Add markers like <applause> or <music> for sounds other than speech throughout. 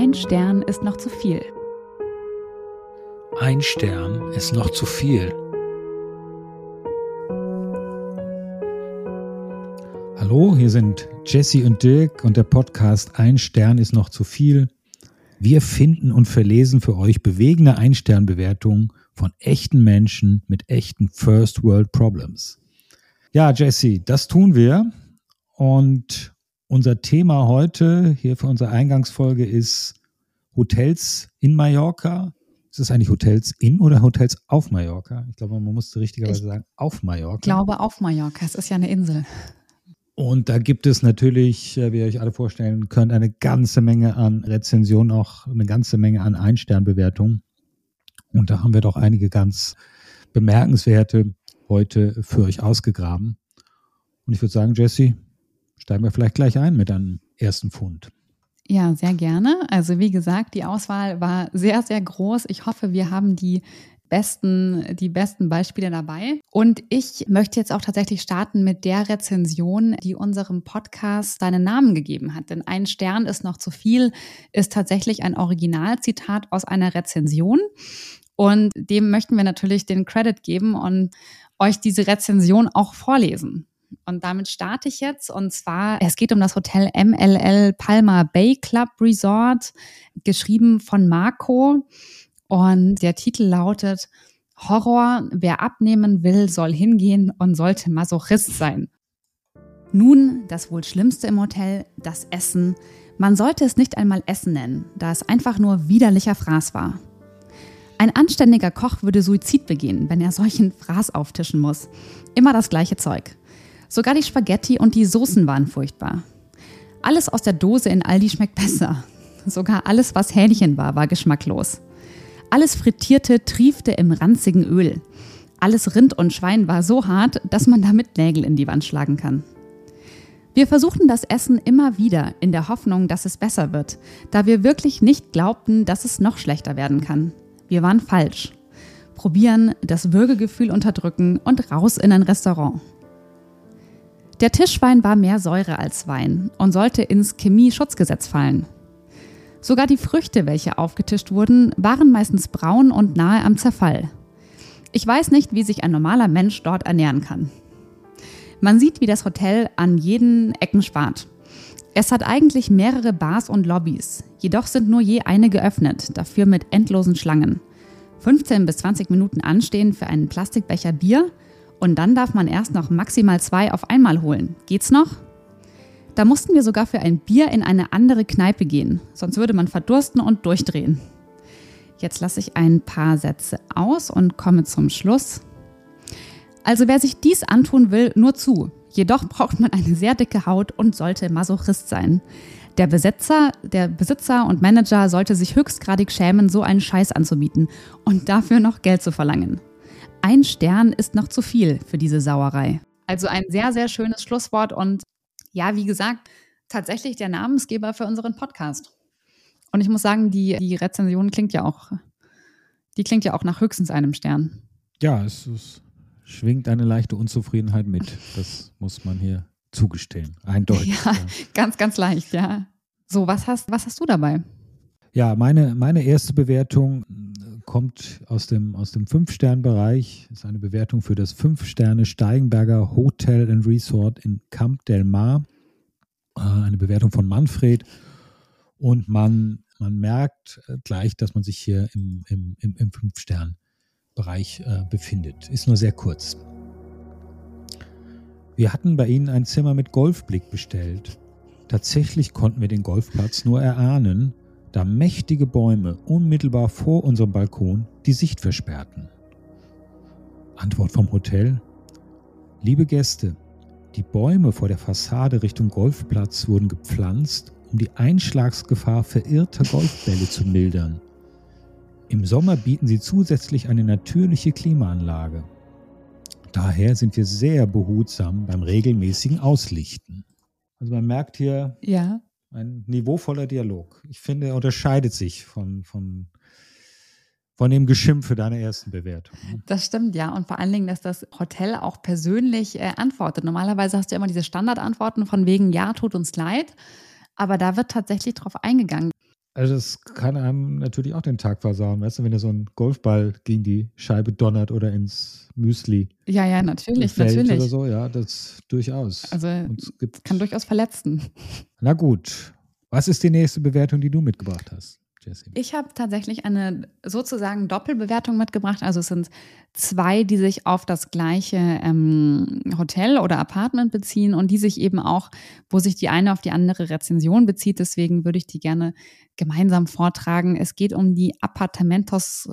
Ein Stern ist noch zu viel. Ein Stern ist noch zu viel. Hallo, hier sind Jesse und Dirk und der Podcast Ein Stern ist noch zu viel. Wir finden und verlesen für euch bewegende Ein-Stern-Bewertungen von echten Menschen mit echten First World Problems. Ja, Jesse, das tun wir. Und unser Thema heute hier für unsere Eingangsfolge ist Hotels in Mallorca. Ist es eigentlich Hotels in oder Hotels auf Mallorca? Ich glaube, man musste richtigerweise ich sagen, auf Mallorca. Ich glaube, auf Mallorca. Es ist ja eine Insel. Und da gibt es natürlich, äh, wie ihr euch alle vorstellen könnt, eine ganze Menge an Rezensionen, auch eine ganze Menge an Einsternbewertungen. Und da haben wir doch einige ganz bemerkenswerte heute für euch ausgegraben. Und ich würde sagen, Jesse, steigen wir vielleicht gleich ein mit einem ersten Fund. Ja, sehr gerne. Also wie gesagt, die Auswahl war sehr, sehr groß. Ich hoffe, wir haben die besten, die besten Beispiele dabei. Und ich möchte jetzt auch tatsächlich starten mit der Rezension, die unserem Podcast seinen Namen gegeben hat. Denn ein Stern ist noch zu viel, ist tatsächlich ein Originalzitat aus einer Rezension. Und dem möchten wir natürlich den Credit geben und euch diese Rezension auch vorlesen. Und damit starte ich jetzt. Und zwar, es geht um das Hotel MLL Palma Bay Club Resort, geschrieben von Marco. Und der Titel lautet Horror, wer abnehmen will, soll hingehen und sollte Masochist sein. Nun, das wohl Schlimmste im Hotel, das Essen. Man sollte es nicht einmal Essen nennen, da es einfach nur widerlicher Fraß war. Ein anständiger Koch würde Suizid begehen, wenn er solchen Fraß auftischen muss. Immer das gleiche Zeug. Sogar die Spaghetti und die Soßen waren furchtbar. Alles aus der Dose in Aldi schmeckt besser. Sogar alles, was Hähnchen war, war geschmacklos. Alles Frittierte triefte im ranzigen Öl. Alles Rind und Schwein war so hart, dass man damit Nägel in die Wand schlagen kann. Wir versuchten das Essen immer wieder in der Hoffnung, dass es besser wird, da wir wirklich nicht glaubten, dass es noch schlechter werden kann. Wir waren falsch. Probieren, das Würgegefühl unterdrücken und raus in ein Restaurant. Der Tischwein war mehr Säure als Wein und sollte ins Chemieschutzgesetz fallen. Sogar die Früchte, welche aufgetischt wurden, waren meistens braun und nahe am Zerfall. Ich weiß nicht, wie sich ein normaler Mensch dort ernähren kann. Man sieht, wie das Hotel an jeden Ecken spart. Es hat eigentlich mehrere Bars und Lobbys, jedoch sind nur je eine geöffnet, dafür mit endlosen Schlangen. 15 bis 20 Minuten anstehen für einen Plastikbecher Bier und dann darf man erst noch maximal zwei auf einmal holen. Geht's noch? Da mussten wir sogar für ein Bier in eine andere Kneipe gehen, sonst würde man verdursten und durchdrehen. Jetzt lasse ich ein paar Sätze aus und komme zum Schluss. Also wer sich dies antun will, nur zu. Jedoch braucht man eine sehr dicke Haut und sollte Masochist sein. Der Besitzer, der Besitzer und Manager sollte sich höchstgradig schämen, so einen Scheiß anzubieten und dafür noch Geld zu verlangen. Ein Stern ist noch zu viel für diese Sauerei. Also ein sehr, sehr schönes Schlusswort und ja, wie gesagt, tatsächlich der Namensgeber für unseren Podcast. Und ich muss sagen, die, die Rezension klingt ja auch, die klingt ja auch nach höchstens einem Stern. Ja, es, es schwingt eine leichte Unzufriedenheit mit. Das muss man hier zugestehen. Eindeutig. Ja, ja. ganz, ganz leicht, ja. So, was hast, was hast du dabei? Ja, meine, meine erste Bewertung kommt aus dem, aus dem Fünf-Stern-Bereich. Ist eine Bewertung für das Fünf-Sterne-Steigenberger Hotel and Resort in Camp del Mar. Äh, eine Bewertung von Manfred. Und man, man merkt äh, gleich, dass man sich hier im, im, im, im Fünf-Stern-Bereich äh, befindet. Ist nur sehr kurz. Wir hatten bei Ihnen ein Zimmer mit Golfblick bestellt. Tatsächlich konnten wir den Golfplatz nur erahnen, da mächtige Bäume unmittelbar vor unserem Balkon die Sicht versperrten. Antwort vom Hotel. Liebe Gäste, die Bäume vor der Fassade Richtung Golfplatz wurden gepflanzt, um die Einschlagsgefahr verirrter Golfbälle zu mildern. Im Sommer bieten sie zusätzlich eine natürliche Klimaanlage. Daher sind wir sehr behutsam beim regelmäßigen Auslichten. Also man merkt hier, ja. Ein niveauvoller Dialog. Ich finde, er unterscheidet sich von, von, von dem Geschimpfe deiner ersten Bewertung. Ne? Das stimmt, ja. Und vor allen Dingen, dass das Hotel auch persönlich äh, antwortet. Normalerweise hast du immer diese Standardantworten von wegen, ja, tut uns leid. Aber da wird tatsächlich drauf eingegangen. Also das kann einem natürlich auch den Tag versauen, weißt du, wenn du so einen Golfball gegen die Scheibe donnert oder ins Müsli. Ja, ja, natürlich, fällt natürlich. Oder so, ja, das durchaus. Also kann durchaus verletzen. Na gut. Was ist die nächste Bewertung, die du mitgebracht hast? Jessie? Ich habe tatsächlich eine sozusagen Doppelbewertung mitgebracht. Also es sind zwei, die sich auf das gleiche ähm, Hotel oder Apartment beziehen und die sich eben auch, wo sich die eine auf die andere Rezension bezieht. Deswegen würde ich die gerne gemeinsam vortragen. Es geht um die Apartamentos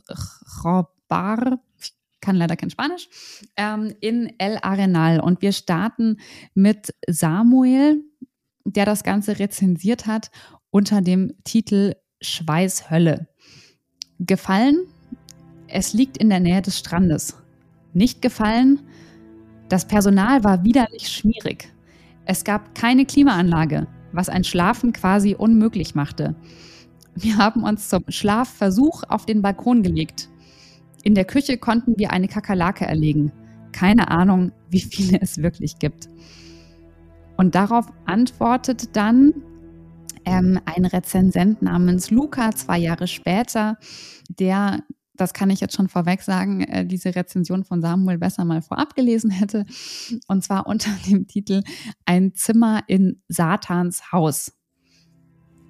Robar. Ich kann leider kein Spanisch, ähm, in El Arenal. Und wir starten mit Samuel, der das Ganze rezensiert hat unter dem Titel Schweißhölle. Gefallen? Es liegt in der Nähe des Strandes. Nicht gefallen? Das Personal war widerlich schmierig. Es gab keine Klimaanlage, was ein Schlafen quasi unmöglich machte. Wir haben uns zum Schlafversuch auf den Balkon gelegt. In der Küche konnten wir eine Kakerlake erlegen. Keine Ahnung, wie viele es wirklich gibt. Und darauf antwortet dann ähm, ein Rezensent namens Luca zwei Jahre später, der das kann ich jetzt schon vorweg sagen, äh, diese Rezension von Samuel besser mal vorab gelesen hätte. Und zwar unter <laughs> dem Titel Ein Zimmer in Satans Haus.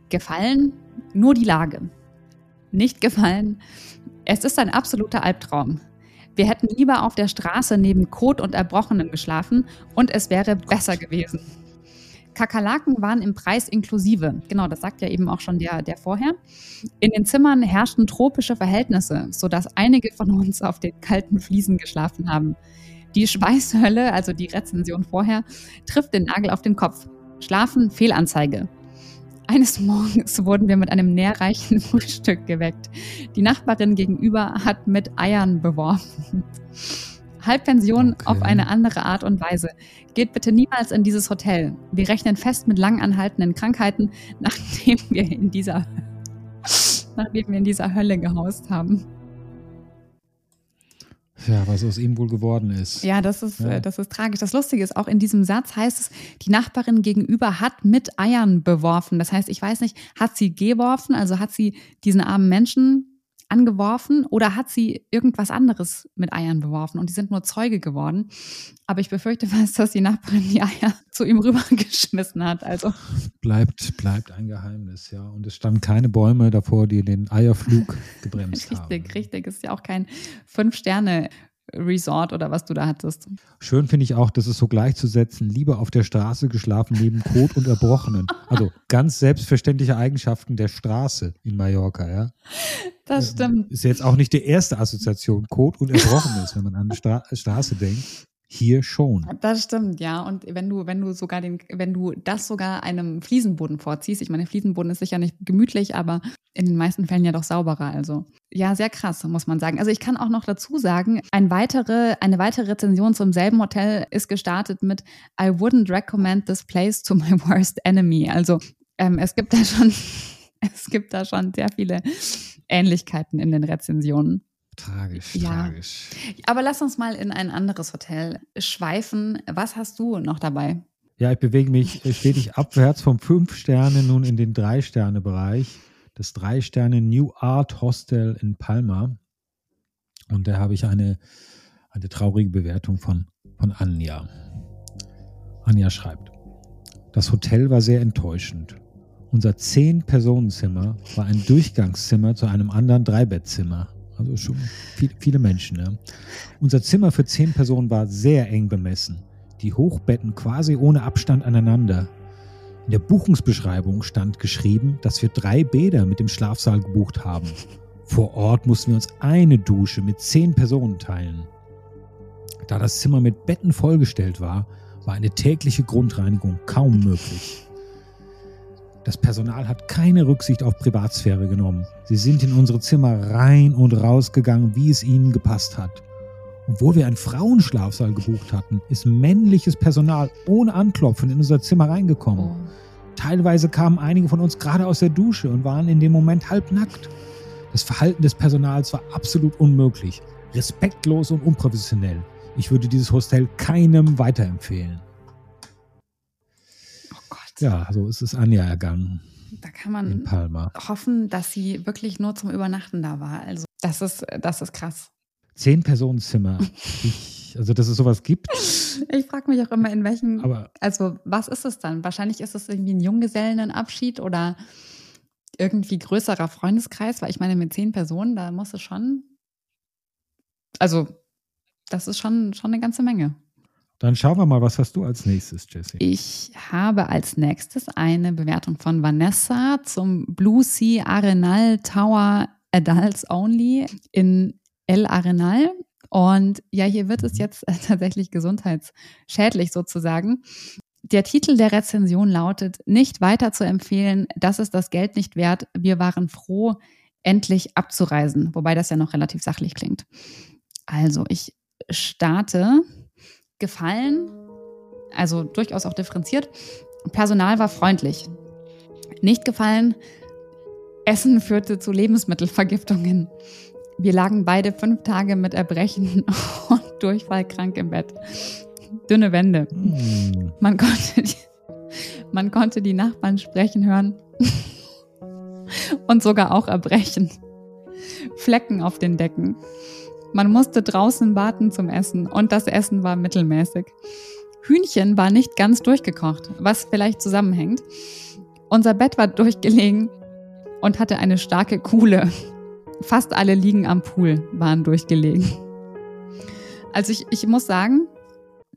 Gefallen? Nur die Lage. Nicht gefallen? Es ist ein absoluter Albtraum. Wir hätten lieber auf der Straße neben Kot und Erbrochenem geschlafen und es wäre besser gewesen. Kakerlaken waren im Preis inklusive. Genau, das sagt ja eben auch schon der, der vorher. In den Zimmern herrschten tropische Verhältnisse, sodass einige von uns auf den kalten Fliesen geschlafen haben. Die Schweißhölle, also die Rezension vorher, trifft den Nagel auf den Kopf. Schlafen, Fehlanzeige. Eines Morgens wurden wir mit einem nährreichen <laughs> Frühstück geweckt. Die Nachbarin gegenüber hat mit Eiern beworfen. Halbpension okay. auf eine andere Art und Weise. Geht bitte niemals in dieses Hotel. Wir rechnen fest mit lang anhaltenden Krankheiten, <laughs> nachdem wir in dieser, <laughs> nachdem wir in dieser Hölle gehaust haben. Ja, was aus ihm wohl geworden ist. Ja, das ist, ja. Das ist tragisch. Das Lustige ist, auch in diesem Satz heißt es, die Nachbarin gegenüber hat mit Eiern beworfen. Das heißt, ich weiß nicht, hat sie geworfen, also hat sie diesen armen Menschen angeworfen oder hat sie irgendwas anderes mit Eiern beworfen und die sind nur Zeuge geworden. Aber ich befürchte fast, dass die Nachbarin die Eier <laughs> zu ihm rübergeschmissen hat. Also bleibt, bleibt ein Geheimnis, ja. Und es standen keine Bäume davor, die den Eierflug <laughs> gebremst richtig, haben. Richtig, richtig. Ist ja auch kein Fünf-Sterne- Resort oder was du da hattest. Schön finde ich auch, das ist so gleichzusetzen, lieber auf der Straße geschlafen neben Kot und Erbrochenen. Also ganz selbstverständliche Eigenschaften der Straße in Mallorca, ja. Das stimmt. Ist jetzt auch nicht die erste Assoziation, Kot und Erbrochenes, wenn man an die Stra Straße denkt. Hier schon. Das stimmt, ja. Und wenn du, wenn du sogar den, wenn du das sogar einem Fliesenboden vorziehst, ich meine, Fliesenboden ist sicher nicht gemütlich, aber in den meisten Fällen ja doch sauberer. Also ja, sehr krass, muss man sagen. Also ich kann auch noch dazu sagen, ein weitere, eine weitere Rezension zum selben Hotel ist gestartet mit I wouldn't recommend this place to my <laughs> worst enemy. Also ähm, es gibt da schon, <laughs> es gibt da schon sehr viele Ähnlichkeiten in den Rezensionen. Tragisch, ja. tragisch. Aber lass uns mal in ein anderes Hotel schweifen. Was hast du noch dabei? Ja, ich bewege mich <laughs> stetig abwärts vom fünf Sterne nun in den drei Sterne Bereich. Das drei Sterne New Art Hostel in Palma. Und da habe ich eine, eine traurige Bewertung von, von Anja. Anja schreibt, das Hotel war sehr enttäuschend. Unser Zehn-Personenzimmer war ein Durchgangszimmer zu einem anderen Dreibettzimmer. Also schon viel, viele Menschen. Ja. Unser Zimmer für zehn Personen war sehr eng bemessen. Die Hochbetten quasi ohne Abstand aneinander. In der Buchungsbeschreibung stand geschrieben, dass wir drei Bäder mit dem Schlafsaal gebucht haben. Vor Ort mussten wir uns eine Dusche mit zehn Personen teilen. Da das Zimmer mit Betten vollgestellt war, war eine tägliche Grundreinigung kaum möglich. Das Personal hat keine Rücksicht auf Privatsphäre genommen. Sie sind in unsere Zimmer rein und raus gegangen, wie es ihnen gepasst hat. Obwohl wir einen Frauenschlafsaal gebucht hatten, ist männliches Personal ohne Anklopfen in unser Zimmer reingekommen. Oh. Teilweise kamen einige von uns gerade aus der Dusche und waren in dem Moment halbnackt. Das Verhalten des Personals war absolut unmöglich, respektlos und unprofessionell. Ich würde dieses Hostel keinem weiterempfehlen. Ja, so ist es Anja ergangen. da kann man hoffen, dass sie wirklich nur zum Übernachten da war. Also das ist, das ist krass. Zehn Personenzimmer. <laughs> Ich, also dass es sowas gibt. Ich frage mich auch immer, in welchen. Aber also was ist es dann? Wahrscheinlich ist es irgendwie ein Junggesellenabschied oder irgendwie größerer Freundeskreis, weil ich meine, mit zehn Personen, da muss es schon. Also, das ist schon, schon eine ganze Menge. Dann schauen wir mal, was hast du als nächstes, Jessie? Ich habe als nächstes eine Bewertung von Vanessa zum Blue Sea Arenal Tower Adults Only in El Arenal. Und ja, hier wird es jetzt <laughs> tatsächlich gesundheitsschädlich sozusagen. Der Titel der Rezension lautet, nicht weiter zu empfehlen, das ist das Geld nicht wert. Wir waren froh, endlich abzureisen. Wobei das ja noch relativ sachlich klingt. Also, ich starte gefallen, also durchaus auch differenziert. Personal war freundlich. Nicht gefallen, Essen führte zu Lebensmittelvergiftungen. Wir lagen beide fünf Tage mit Erbrechen <laughs> und Durchfall krank im Bett. Dünne Wände. Hm. Man, konnte die, man konnte die Nachbarn sprechen hören <laughs> und sogar auch erbrechen. Flecken auf den Decken. Man musste draußen warten zum Essen und das Essen war mittelmäßig. Hühnchen war nicht ganz durchgekocht, was vielleicht zusammenhängt. Unser Bett war durchgelegen und hatte eine starke Kuhle. Fast alle Liegen am Pool waren durchgelegen. Also ich, ich muss sagen,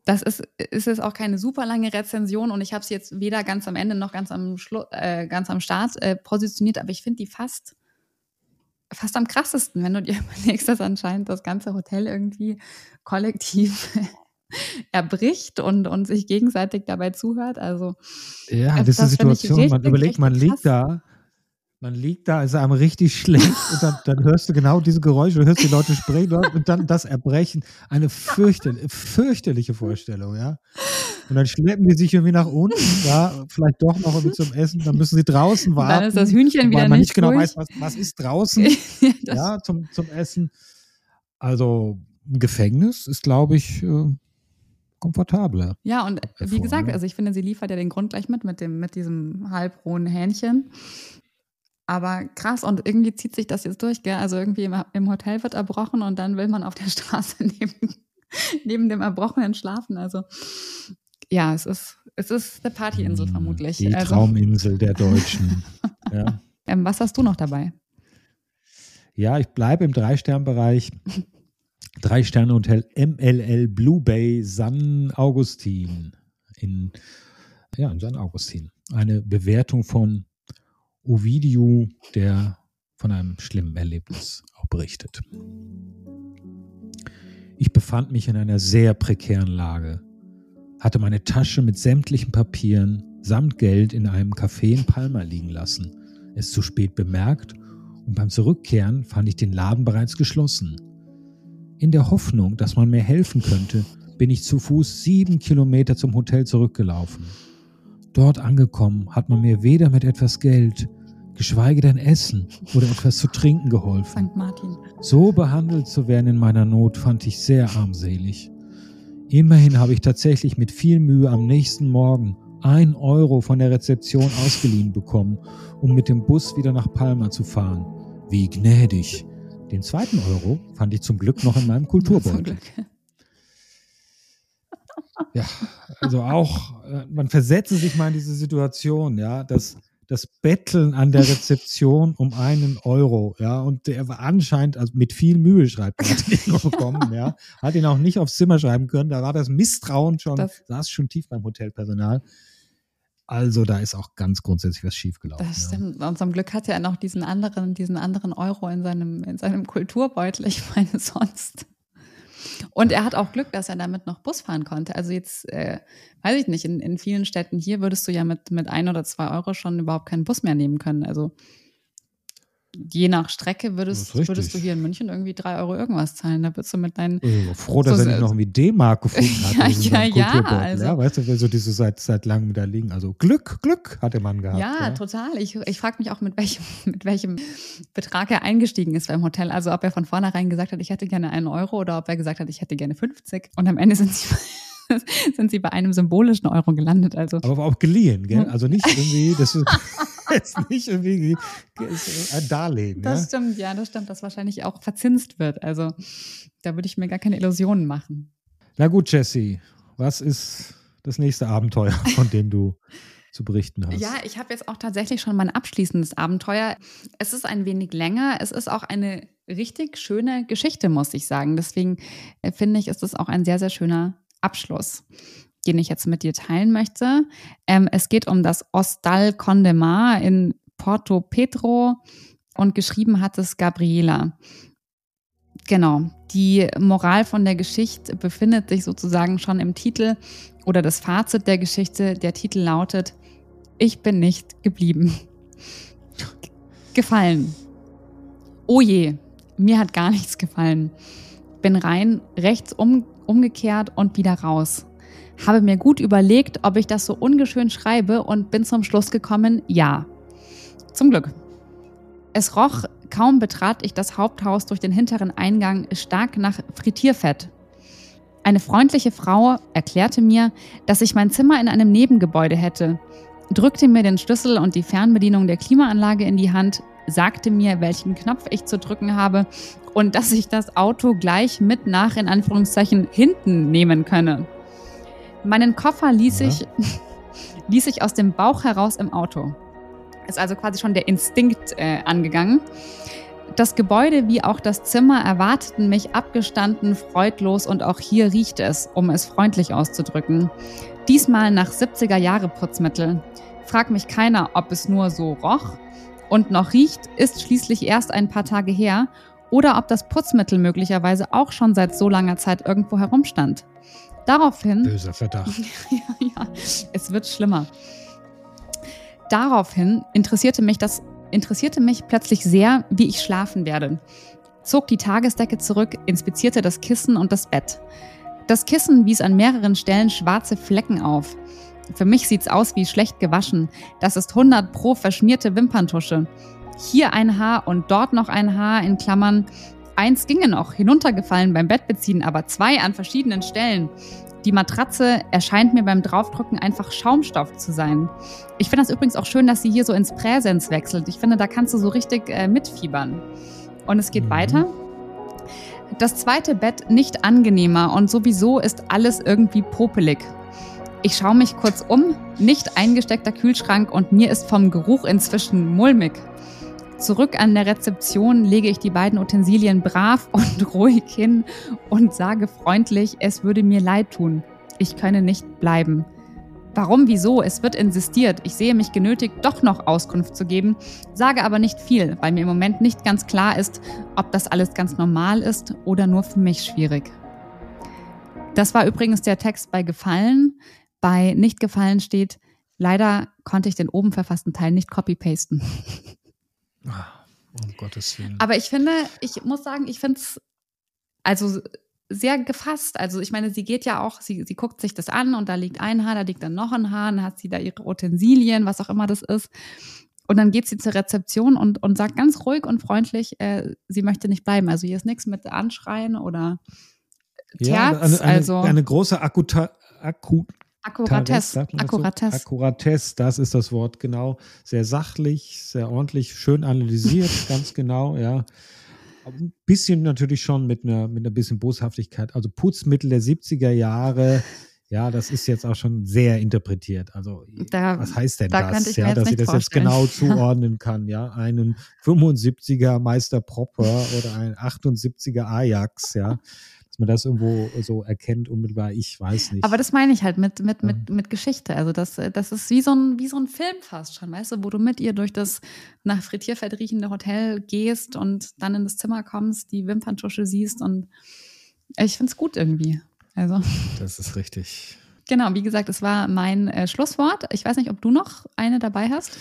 das ist, ist jetzt auch keine super lange Rezension und ich habe sie jetzt weder ganz am Ende noch ganz am, Schlu äh, ganz am Start äh, positioniert, aber ich finde die fast fast am krassesten, wenn du dir <laughs> überlegst, dass anscheinend das ganze Hotel irgendwie kollektiv <laughs> erbricht und, und sich gegenseitig dabei zuhört. Also ja, das ist eine Situation, man überlegt, man liegt da man liegt da, ist einem richtig schlecht und dann, dann, hörst du genau diese Geräusche, hörst die Leute sprechen und dann das Erbrechen. Eine fürchterliche, fürchterliche Vorstellung, ja. Und dann schleppen die sich irgendwie nach unten, ja, vielleicht doch noch irgendwie zum Essen, dann müssen sie draußen warten. Dann ist das Hühnchen wieder weil man nicht, genau weiß, was, was ist draußen, <laughs> ja, zum, zum Essen. Also ein Gefängnis ist, glaube ich, äh, komfortabler. Ja, und wie gesagt, also ich finde, sie liefert ja den Grund gleich mit, mit, dem, mit diesem halbrohen Hähnchen. Aber krass, und irgendwie zieht sich das jetzt durch, gell? Also irgendwie im, im Hotel wird erbrochen und dann will man auf der <laughs> Straße neben, neben dem Erbrochenen schlafen. Also ja, es ist, es ist eine Partyinsel hm, vermutlich. Die also. Trauminsel der Deutschen. <laughs> ja. ähm, was hast du noch dabei? Ja, ich bleibe im Drei-Stern-Bereich. Drei-Sterne-Hotel MLL Blue Bay San Augustin in, ja, in San Augustin. Eine Bewertung von Ovidio, der von einem schlimmen Erlebnis auch berichtet. Ich befand mich in einer sehr prekären Lage, hatte meine Tasche mit sämtlichen Papieren samt Geld in einem Café in Palma liegen lassen, es zu spät bemerkt und beim Zurückkehren fand ich den Laden bereits geschlossen. In der Hoffnung, dass man mir helfen könnte, bin ich zu Fuß sieben Kilometer zum Hotel zurückgelaufen. Dort angekommen hat man mir weder mit etwas Geld geschweige denn Essen oder etwas zu trinken geholfen. So behandelt zu werden in meiner Not fand ich sehr armselig. Immerhin habe ich tatsächlich mit viel Mühe am nächsten Morgen ein Euro von der Rezeption ausgeliehen bekommen, um mit dem Bus wieder nach Palma zu fahren. Wie gnädig. Den zweiten Euro fand ich zum Glück noch in meinem <laughs> Kulturbeutel. Ja, also auch, äh, man versetze sich mal in diese Situation, ja, dass das Betteln an der Rezeption um einen Euro, ja, und der war anscheinend, also mit viel Mühe schreibt er, hat ihn bekommen, <laughs> ja, hat ihn auch nicht aufs Zimmer schreiben können, da war das Misstrauen schon, das saß schon tief beim Hotelpersonal. Also da ist auch ganz grundsätzlich was schiefgelaufen. Das stimmt. Ja. Und zum Glück hat er noch diesen anderen, diesen anderen Euro in seinem, in seinem Kulturbeutel. Ich meine, sonst. Und er hat auch Glück, dass er damit noch Bus fahren konnte. Also jetzt, äh, weiß ich nicht, in, in vielen Städten hier würdest du ja mit, mit ein oder zwei Euro schon überhaupt keinen Bus mehr nehmen können. Also je nach Strecke würdest, würdest du hier in München irgendwie drei Euro irgendwas zahlen. Da würdest du mit deinen. Oh, froh, dass so, er nicht noch irgendwie D-Mark gefunden hat. <laughs> ja, also ja, ja, also. ja. Weißt du, so diese seit, seit langem da liegen. Also Glück, Glück hat der Mann gehabt. Ja, ja. total. Ich, ich frage mich auch, mit welchem, <laughs> mit welchem Betrag er eingestiegen ist beim Hotel. Also ob er von vornherein gesagt hat, ich hätte gerne einen Euro oder ob er gesagt hat, ich hätte gerne 50. Und am Ende sind sie <laughs> sind sie bei einem symbolischen Euro gelandet. Also. Aber auch geliehen, gell? Also nicht irgendwie, das ist ist nicht irgendwie ein Darlehen. Das ja? stimmt, ja, das stimmt, dass wahrscheinlich auch verzinst wird. Also da würde ich mir gar keine Illusionen machen. Na gut, Jesse, was ist das nächste Abenteuer, von dem du zu berichten hast? Ja, ich habe jetzt auch tatsächlich schon mein abschließendes Abenteuer. Es ist ein wenig länger. Es ist auch eine richtig schöne Geschichte, muss ich sagen. Deswegen äh, finde ich, ist es auch ein sehr, sehr schöner Abschluss, den ich jetzt mit dir teilen möchte. Ähm, es geht um das Hostal Condemar in Porto Pedro und geschrieben hat es Gabriela. Genau, die Moral von der Geschichte befindet sich sozusagen schon im Titel oder das Fazit der Geschichte. Der Titel lautet, ich bin nicht geblieben. Gefallen. Oh je, mir hat gar nichts gefallen. Bin rein, rechts um, umgekehrt und wieder raus. Habe mir gut überlegt, ob ich das so ungeschön schreibe und bin zum Schluss gekommen, ja. Zum Glück. Es roch, kaum betrat ich das Haupthaus durch den hinteren Eingang, stark nach Frittierfett. Eine freundliche Frau erklärte mir, dass ich mein Zimmer in einem Nebengebäude hätte, drückte mir den Schlüssel und die Fernbedienung der Klimaanlage in die Hand, sagte mir, welchen Knopf ich zu drücken habe und dass ich das Auto gleich mit nach, in Anführungszeichen, hinten nehmen könne. Meinen Koffer ließ, ja. ich, <laughs> ließ ich aus dem Bauch heraus im Auto. Ist also quasi schon der Instinkt äh, angegangen. Das Gebäude wie auch das Zimmer erwarteten mich abgestanden, freudlos und auch hier riecht es, um es freundlich auszudrücken. Diesmal nach 70er Jahre Putzmittel. Frag mich keiner, ob es nur so roch und noch riecht, ist schließlich erst ein paar Tage her oder ob das Putzmittel möglicherweise auch schon seit so langer Zeit irgendwo herumstand. Daraufhin. Böser Verdacht. <laughs> ja, ja, es wird schlimmer. Daraufhin interessierte mich das interessierte mich plötzlich sehr, wie ich schlafen werde. Zog die Tagesdecke zurück, inspizierte das Kissen und das Bett. Das Kissen wies an mehreren Stellen schwarze Flecken auf. Für mich sieht's aus wie schlecht gewaschen. Das ist 100 pro verschmierte Wimperntusche. Hier ein Haar und dort noch ein Haar in Klammern. Eins ginge noch, hinuntergefallen beim Bettbeziehen, aber zwei an verschiedenen Stellen. Die Matratze erscheint mir beim Draufdrücken einfach Schaumstoff zu sein. Ich finde das übrigens auch schön, dass sie hier so ins Präsens wechselt. Ich finde, da kannst du so richtig äh, mitfiebern. Und es geht mhm. weiter. Das zweite Bett nicht angenehmer und sowieso ist alles irgendwie popelig. Ich schaue mich kurz um, nicht eingesteckter Kühlschrank und mir ist vom Geruch inzwischen mulmig. Zurück an der Rezeption lege ich die beiden Utensilien brav <laughs> und ruhig hin und sage freundlich, es würde mir leid tun. Ich könne nicht bleiben. Warum, wieso? Es wird insistiert. Ich sehe mich genötigt, doch noch Auskunft zu geben, sage aber nicht viel, weil mir im Moment nicht ganz klar ist, ob das alles ganz normal ist oder nur für mich schwierig. Das war übrigens der Text bei Gefallen. Bei Nicht gefallen steht, leider konnte ich den oben verfassten Teil nicht copy-pasten. <laughs> Ah, um Gottes Willen. Aber ich finde, ich muss sagen, ich finde es also sehr gefasst. Also ich meine, sie geht ja auch, sie, sie guckt sich das an und da liegt ein Haar, da liegt dann noch ein Haar, dann hat sie da ihre Utensilien, was auch immer das ist. Und dann geht sie zur Rezeption und, und sagt ganz ruhig und freundlich, äh, sie möchte nicht bleiben. Also hier ist nichts mit Anschreien oder Terz. Ja, eine, eine, also eine große Akuta, Akut, Akkuratesse. Akkuratesse. Akkuratesse, das ist das Wort, genau. Sehr sachlich, sehr ordentlich, schön analysiert, <laughs> ganz genau, ja. Ein bisschen natürlich schon mit einer, mit einer bisschen Boshaftigkeit. Also Putzmittel der 70er Jahre, ja, das ist jetzt auch schon sehr interpretiert. Also, da, was heißt denn da das? Ja, dass ich das jetzt genau <laughs> zuordnen kann, ja. Einen 75er Meister Propper oder ein 78er Ajax, ja man das irgendwo so erkennt unmittelbar, ich weiß nicht. Aber das meine ich halt mit, mit, mit, mit Geschichte. Also das, das ist wie so, ein, wie so ein Film fast schon, weißt du, wo du mit ihr durch das nach Frittierfett riechende Hotel gehst und dann in das Zimmer kommst, die Wimperntusche siehst und ich finde es gut irgendwie. Also. Das ist richtig. Genau, wie gesagt, es war mein äh, Schlusswort. Ich weiß nicht, ob du noch eine dabei hast.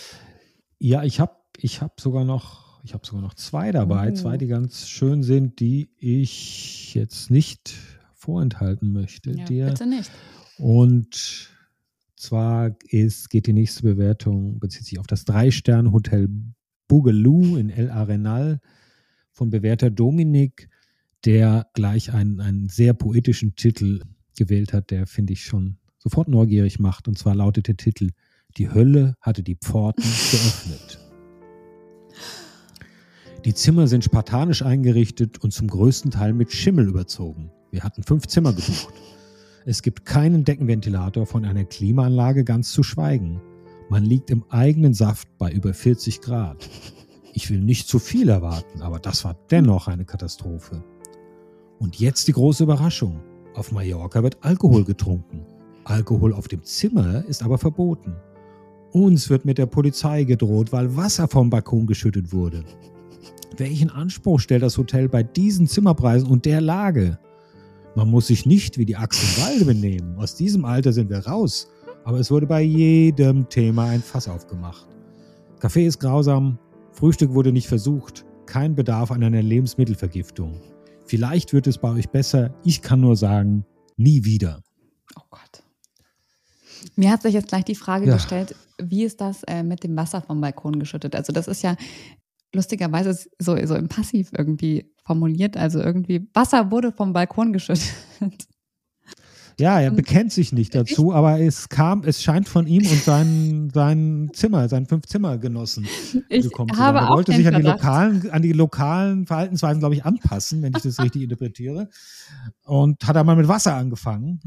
Ja, ich habe ich hab sogar noch ich habe sogar noch zwei dabei, oh. zwei, die ganz schön sind, die ich jetzt nicht vorenthalten möchte. Ja, dir. Bitte nicht. Und zwar ist, geht die nächste Bewertung, bezieht sich auf das Drei-Sterne-Hotel Bougalou in El Arenal von Bewerter Dominik, der gleich einen, einen sehr poetischen Titel gewählt hat, der finde ich schon sofort neugierig macht. Und zwar lautet der Titel Die Hölle hatte die Pforten geöffnet. Die Zimmer sind spartanisch eingerichtet und zum größten Teil mit Schimmel überzogen. Wir hatten fünf Zimmer gebucht. Es gibt keinen Deckenventilator von einer Klimaanlage ganz zu schweigen. Man liegt im eigenen Saft bei über 40 Grad. Ich will nicht zu viel erwarten, aber das war dennoch eine Katastrophe. Und jetzt die große Überraschung. Auf Mallorca wird Alkohol getrunken. Alkohol auf dem Zimmer ist aber verboten. Uns wird mit der Polizei gedroht, weil Wasser vom Balkon geschüttet wurde. Welchen Anspruch stellt das Hotel bei diesen Zimmerpreisen und der Lage? Man muss sich nicht wie die Axt im Walde benehmen. Aus diesem Alter sind wir raus. Aber es wurde bei jedem Thema ein Fass aufgemacht. Kaffee ist grausam, Frühstück wurde nicht versucht, kein Bedarf an einer Lebensmittelvergiftung. Vielleicht wird es bei euch besser. Ich kann nur sagen, nie wieder. Oh Gott. Mir hat sich jetzt gleich die Frage ja. gestellt, wie ist das äh, mit dem Wasser vom Balkon geschüttet? Also das ist ja lustigerweise so, so im Passiv irgendwie formuliert. Also irgendwie Wasser wurde vom Balkon geschüttet. Ja, er bekennt sich nicht dazu, aber es kam, es scheint von ihm und seinen, <laughs> seinen Zimmer, seinen fünf Zimmergenossen ich gekommen zu sein. Er wollte sich an die, lokalen, an die lokalen Verhaltensweisen, glaube ich, anpassen, wenn ich das richtig <laughs> interpretiere. Und hat einmal mit Wasser angefangen.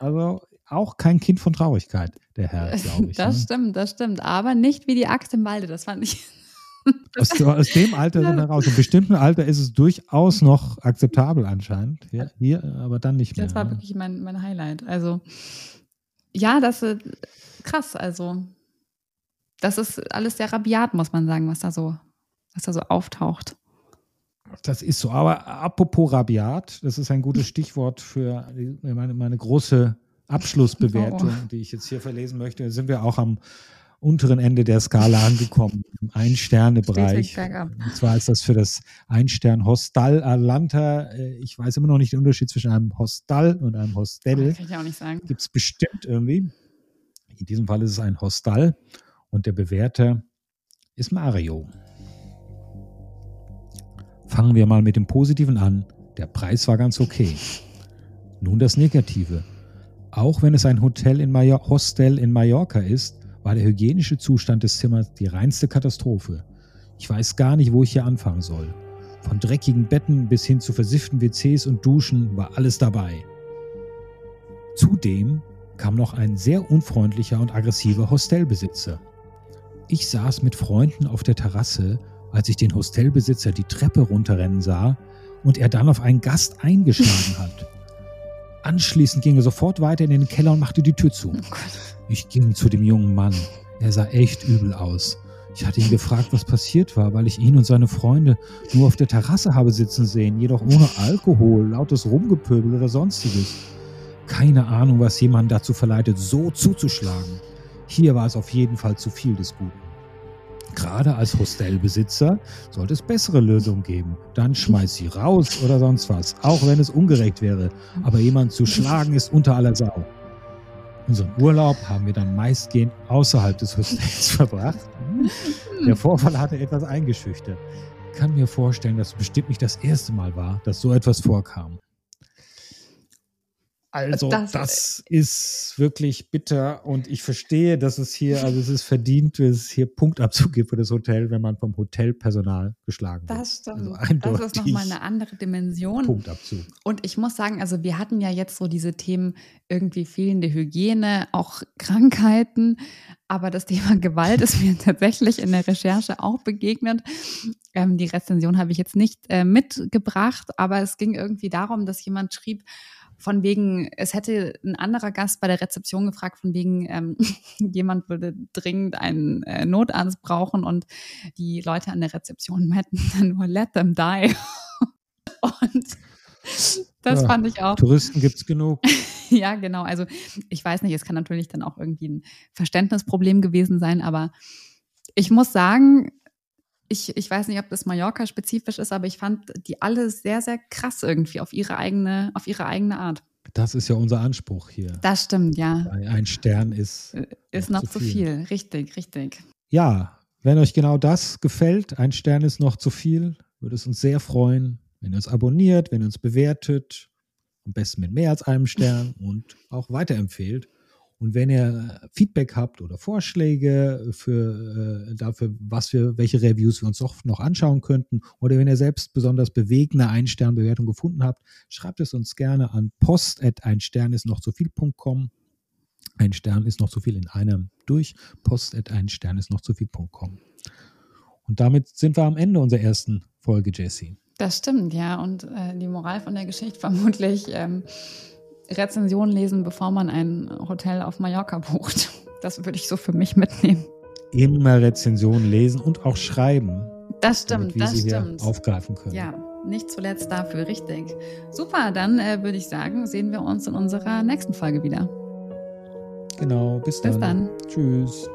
Also auch kein Kind von Traurigkeit, der Herr, <laughs> glaube ich. Das ne? stimmt, das stimmt. Aber nicht wie die Axt im Walde. Das fand ich aus, aus, dem Alter sind wir raus. Im bestimmten Alter ist es durchaus noch akzeptabel anscheinend. Hier, hier aber dann nicht mehr. Das war wirklich mein, mein Highlight. Also, ja, das ist krass. Also, das ist alles sehr rabiat, muss man sagen, was da so, was da so auftaucht. Das ist so. Aber apropos rabiat, das ist ein gutes Stichwort für meine, meine große Abschlussbewertung, <laughs> oh. die ich jetzt hier verlesen möchte. Da sind wir auch am unteren Ende der Skala angekommen, im Ein-Sterne-Bereich. Und zwar ist das für das Ein-Stern-Hostal Atlanta. Äh, ich weiß immer noch nicht den Unterschied zwischen einem Hostal und einem Hostel. Kann ich auch nicht sagen. Gibt es bestimmt irgendwie. In diesem Fall ist es ein Hostal und der Bewerter ist Mario. Fangen wir mal mit dem Positiven an. Der Preis war ganz okay. Nun das Negative. Auch wenn es ein Hotel in Major Hostel in Mallorca ist, war der hygienische Zustand des Zimmers die reinste Katastrophe. Ich weiß gar nicht, wo ich hier anfangen soll. Von dreckigen Betten bis hin zu versifften WCs und Duschen war alles dabei. Zudem kam noch ein sehr unfreundlicher und aggressiver Hostelbesitzer. Ich saß mit Freunden auf der Terrasse, als ich den Hostelbesitzer die Treppe runterrennen sah und er dann auf einen Gast eingeschlagen hat. Anschließend ging er sofort weiter in den Keller und machte die Tür zu. Oh ich ging zu dem jungen Mann. Er sah echt übel aus. Ich hatte ihn gefragt, was passiert war, weil ich ihn und seine Freunde nur auf der Terrasse habe sitzen sehen, jedoch ohne Alkohol, lautes Rumgepöbel oder sonstiges. Keine Ahnung, was jemanden dazu verleitet, so zuzuschlagen. Hier war es auf jeden Fall zu viel des Guten. Gerade als Hostelbesitzer sollte es bessere Lösungen geben. Dann schmeiß sie raus oder sonst was, auch wenn es ungerecht wäre. Aber jemand zu schlagen ist unter aller Sau. Unseren Urlaub haben wir dann meistgehend außerhalb des Hostels <laughs> verbracht. Der Vorfall hatte etwas eingeschüchtert. Ich kann mir vorstellen, dass es bestimmt nicht das erste Mal war, dass so etwas vorkam. Also das, das, ist wirklich bitter und ich verstehe, dass es hier, also es ist verdient, dass es hier Punktabzug gibt für das Hotel, wenn man vom Hotelpersonal geschlagen wird. Das stimmt. Also das ist nochmal eine andere Dimension. Punktabzug. Und ich muss sagen, also wir hatten ja jetzt so diese Themen irgendwie fehlende Hygiene, auch Krankheiten, aber das Thema <laughs> Gewalt ist mir tatsächlich in der Recherche auch begegnet. Ähm, die Rezension habe ich jetzt nicht äh, mitgebracht, aber es ging irgendwie darum, dass jemand schrieb, von wegen, es hätte ein anderer Gast bei der Rezeption gefragt, von wegen, ähm, <laughs> jemand würde dringend einen äh, Notarzt brauchen und die Leute an der Rezeption meinten <laughs> dann nur, let them die. <laughs> und das ja, fand ich auch. Touristen gibt es genug. ja, genau. Also ich weiß nicht, es kann natürlich dann auch irgendwie ein Verständnisproblem gewesen sein, aber ich muss sagen, ich, ich weiß nicht, ob das Mallorca-spezifisch ist, aber ich fand die alle sehr, sehr krass irgendwie auf ihre eigene, auf ihre eigene Art. Das ist ja unser Anspruch hier. Das stimmt, ja. Ein Stern ist. Äh, ist noch, noch zu viel. viel. Richtig, richtig. Ja, wenn euch genau das gefällt, ein Stern ist noch zu viel, würde es uns sehr freuen, wenn ihr uns abonniert, wenn ihr uns bewertet. Am besten mit mehr als einem Stern und auch weiterempfehlt. Und wenn ihr Feedback habt oder Vorschläge für äh, dafür, was wir, welche Reviews wir uns noch, noch anschauen könnten, oder wenn ihr selbst besonders bewegende Ein-Stern-Bewertung gefunden habt, schreibt es uns gerne an post ein Stern ist noch zu viel.com. Ein Stern ist noch zu viel in einem durch. Post ein Stern ist noch zu viel.com. Und damit sind wir am Ende unserer ersten Folge, Jessie. Das stimmt, ja. Und äh, die Moral von der Geschichte vermutlich ähm, Rezension lesen, bevor man ein Hotel auf Mallorca bucht. Das würde ich so für mich mitnehmen. Immer Rezensionen lesen und auch schreiben. Das stimmt, damit das sie stimmt. aufgreifen können. Ja, nicht zuletzt dafür, richtig. Super, dann äh, würde ich sagen, sehen wir uns in unserer nächsten Folge wieder. Genau, bis dann. Bis dann. Tschüss.